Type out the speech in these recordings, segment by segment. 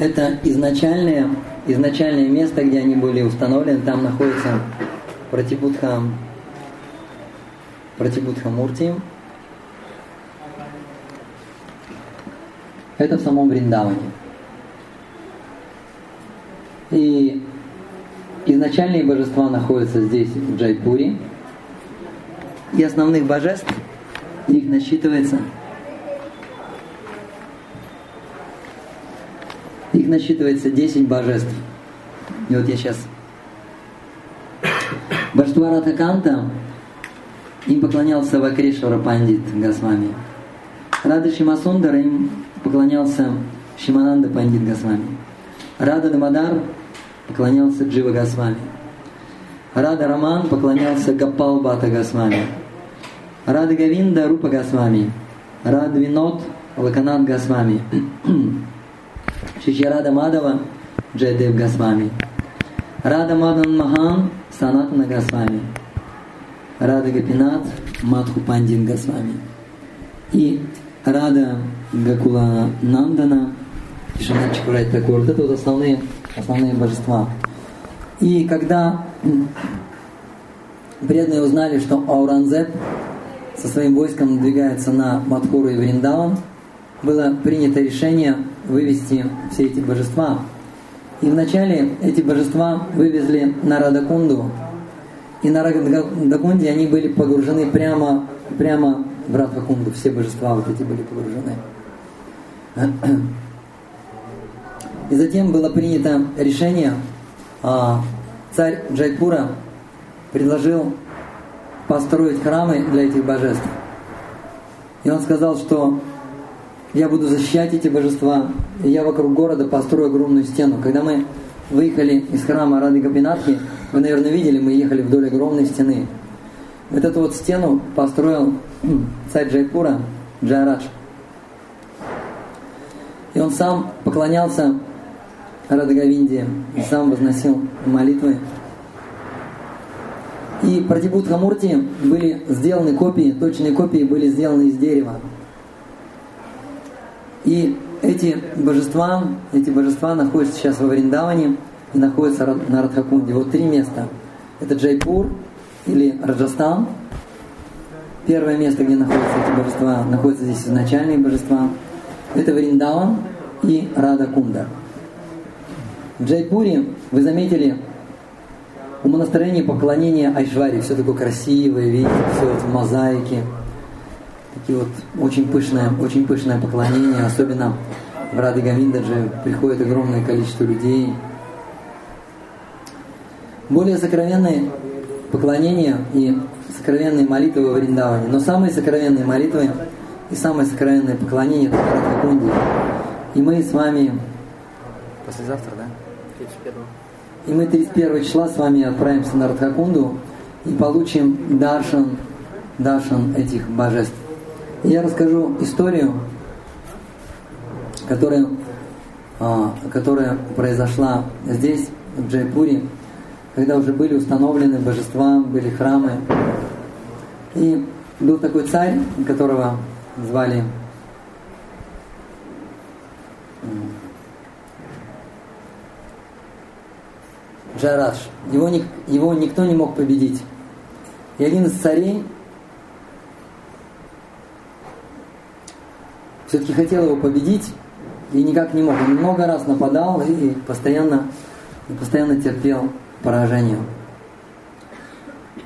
Это изначальное, изначальное место, где они были установлены. Там находится Пратибудха, Пратибудха Мурти. Это в самом Вриндаване. И изначальные божества находятся здесь, в Джайпуре. И основных божеств, их насчитывается их насчитывается 10 божеств. И вот я сейчас... Божество Радхаканта, им поклонялся Вакрешвара Пандит Госвами. Рада Шимасундара им поклонялся Шимананда Пандит Госвами. Рада Дамадар поклонялся Джива Госвами. Рада Раман поклонялся Гапал Бата Госвами. Рада Гавинда Рупа Госвами. Рада Винод Лаканат Госвами. Шичарада Мадава Джайдев Госвами. Рада Мадан Махан Санатана Госвами. Рада Гапинат Мадху Пандин Госвами. И Рада Гакула Нандана Кишанат Чакурай Такур. Вот это вот основные, основные божества. И когда преданные узнали, что Ауранзеп со своим войском надвигается на Мадхуру и Вриндаван, было принято решение вывести все эти божества. И вначале эти божества вывезли на Радакунду, и на Радакунде они были погружены прямо, прямо в Радхакунду, все божества вот эти были погружены. И затем было принято решение, а, царь Джайпура предложил построить храмы для этих божеств. И он сказал, что я буду защищать эти божества, и я вокруг города построю огромную стену. Когда мы выехали из храма Рады Гапинатхи, вы, наверное, видели, мы ехали вдоль огромной стены. Вот эту вот стену построил царь Джайпура, Джайрадж. И он сам поклонялся Радагавинде сам возносил молитвы. И Пратибудха Мурти были сделаны копии, точные копии были сделаны из дерева. И эти божества, эти божества находятся сейчас во Вриндаване и находятся на Радхакунде. Вот три места. Это Джайпур или Раджастан. Первое место, где находятся эти божества, находятся здесь изначальные божества. Это Вриндаван и Радакунда. В Джайпуре, вы заметили, умонастроение поклонения Айшвари, все такое красивое, видите, все вот в мозаике, такие вот очень пышное, очень пышное поклонение, особенно в Рады Гавиндадже приходит огромное количество людей. Более сокровенные поклонения и сокровенные молитвы во Вриндаване. Но самые сокровенные молитвы и самое сокровенное поклонение это Радхакунди. И мы с вами... Послезавтра, да? 31 И мы 31 числа с вами отправимся на Радхакунду и получим даршан, даршан этих божеств. Я расскажу историю, которая, а, которая произошла здесь, в Джайпуре, когда уже были установлены божества, были храмы. И был такой царь, которого звали Джараш. Его, его никто не мог победить. И один из царей все-таки хотел его победить и никак не мог. Он много раз нападал и постоянно, постоянно терпел поражение.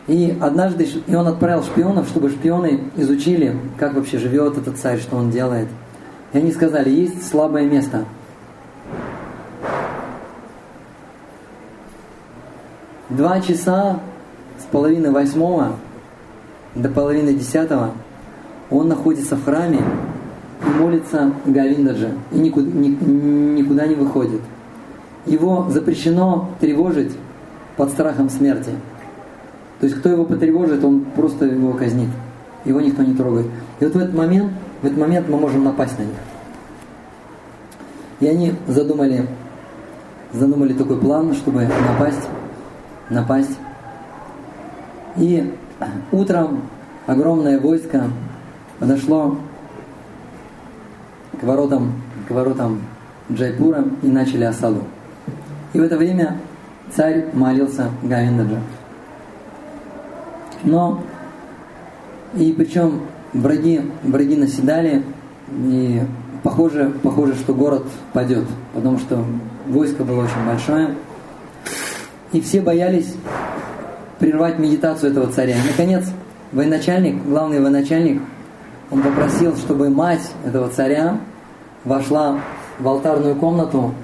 И однажды и он отправил шпионов, чтобы шпионы изучили, как вообще живет этот царь, что он делает. И они сказали, есть слабое место. Два часа с половины восьмого до половины десятого он находится в храме молится Говиндаджа и никуда, ни, никуда не выходит. Его запрещено тревожить под страхом смерти. То есть кто его потревожит, он просто его казнит. Его никто не трогает. И вот в этот момент, в этот момент мы можем напасть на них. И они задумали, задумали такой план, чтобы напасть, напасть. И утром огромное войско подошло к воротам, к воротам Джайпура и начали осаду. И в это время царь молился Гавиндаджа. Но, и причем враги, враги наседали, и похоже, похоже, что город падет, потому что войско было очень большое. И все боялись прервать медитацию этого царя. И, наконец, военачальник, главный военачальник, он попросил, чтобы мать этого царя вошла в алтарную комнату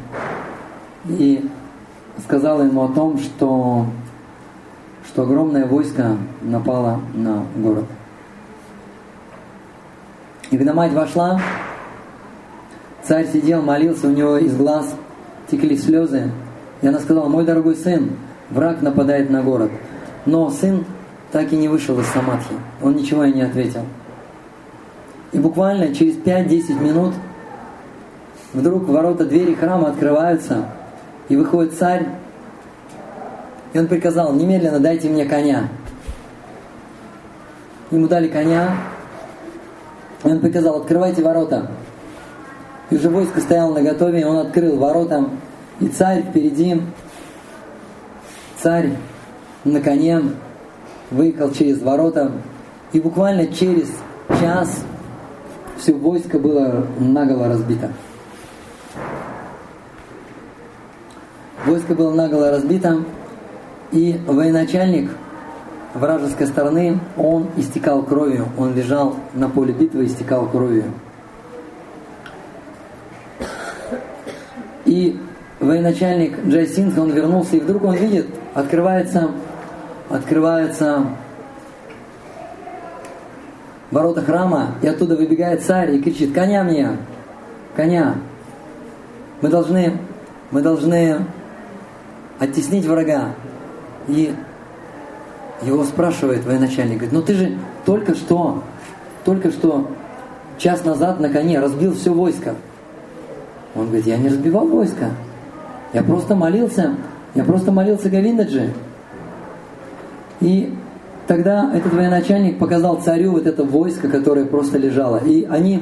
и сказала ему о том, что, что огромное войско напало на город. И когда мать вошла, царь сидел, молился, у него из глаз текли слезы. И она сказала, мой дорогой сын, враг нападает на город. Но сын так и не вышел из самадхи. Он ничего и не ответил. И буквально через 5-10 минут вдруг ворота двери храма открываются, и выходит царь, и он приказал, немедленно дайте мне коня. Ему дали коня, и он приказал, открывайте ворота. И уже войско стояло на готове, и он открыл ворота, и царь впереди, царь на коне выехал через ворота, и буквально через час все войско было наголо разбито. Войско было наголо разбито, и военачальник вражеской стороны, он истекал кровью, он лежал на поле битвы, истекал кровью. И военачальник Джай Синг, он вернулся, и вдруг он видит, открывается, открывается ворота храма, и оттуда выбегает царь и кричит, коня мне, коня. Мы должны, мы должны оттеснить врага. И его спрашивает военачальник, говорит, ну ты же только что, только что час назад на коне разбил все войско. Он говорит, я не разбивал войско. Я просто молился, я просто молился Гавиндаджи. И тогда этот военачальник показал царю вот это войско, которое просто лежало. И они,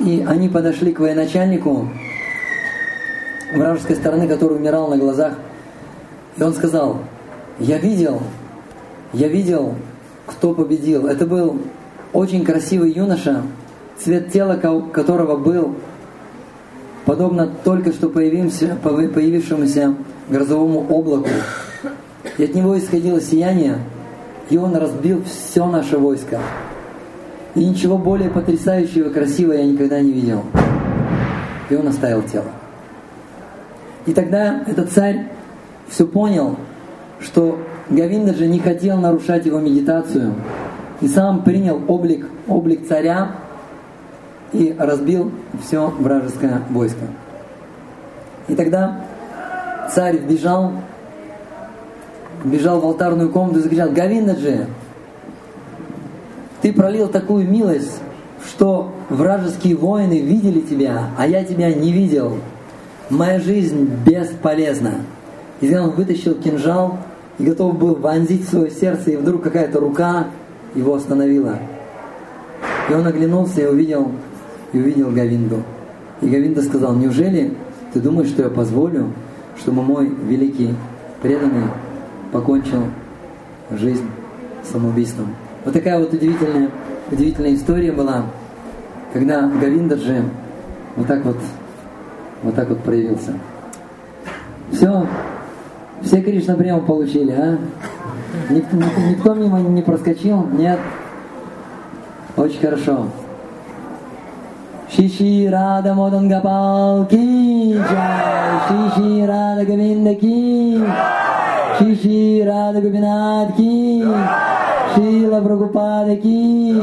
и они подошли к военачальнику вражеской стороны, который умирал на глазах. И он сказал, я видел, я видел, кто победил. Это был очень красивый юноша, цвет тела которого был подобно только что появившемуся грозовому облаку. И от него исходило сияние, и он разбил все наше войско. И ничего более потрясающего и красивого я никогда не видел. И он оставил тело. И тогда этот царь все понял, что Гавинда же не хотел нарушать его медитацию, и сам принял облик, облик царя, и разбил все вражеское войско. И тогда царь бежал, бежал в алтарную комнату и закричал, Гавиндаджи, ты пролил такую милость, что вражеские воины видели тебя, а я тебя не видел. Моя жизнь бесполезна. И он вытащил кинжал и готов был вонзить свое сердце, и вдруг какая-то рука его остановила. И он оглянулся и увидел и увидел Гавинду. И Гавинда сказал, неужели ты думаешь, что я позволю, чтобы мой великий преданный покончил жизнь самоубийством. Вот такая вот удивительная, удивительная история была, когда Гавиндаджи вот так вот, вот так вот проявился. Все, все Кришна прямо получили, а? Никто, никто мимо не проскочил? Нет? Очень хорошо. Шиши Рада Модангапал Ки Шиши Рада Гавинда Ки Шри Шри Рада Губинат Ки, Шрила Прабхупада Ки,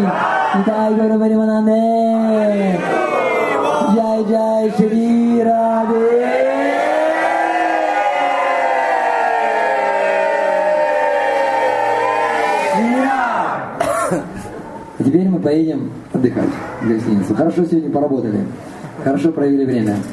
Нитай Гора Варимананде, Джай Джай Шри Раде. А теперь мы поедем отдыхать в гостиницу. Хорошо сегодня поработали. Хорошо провели время.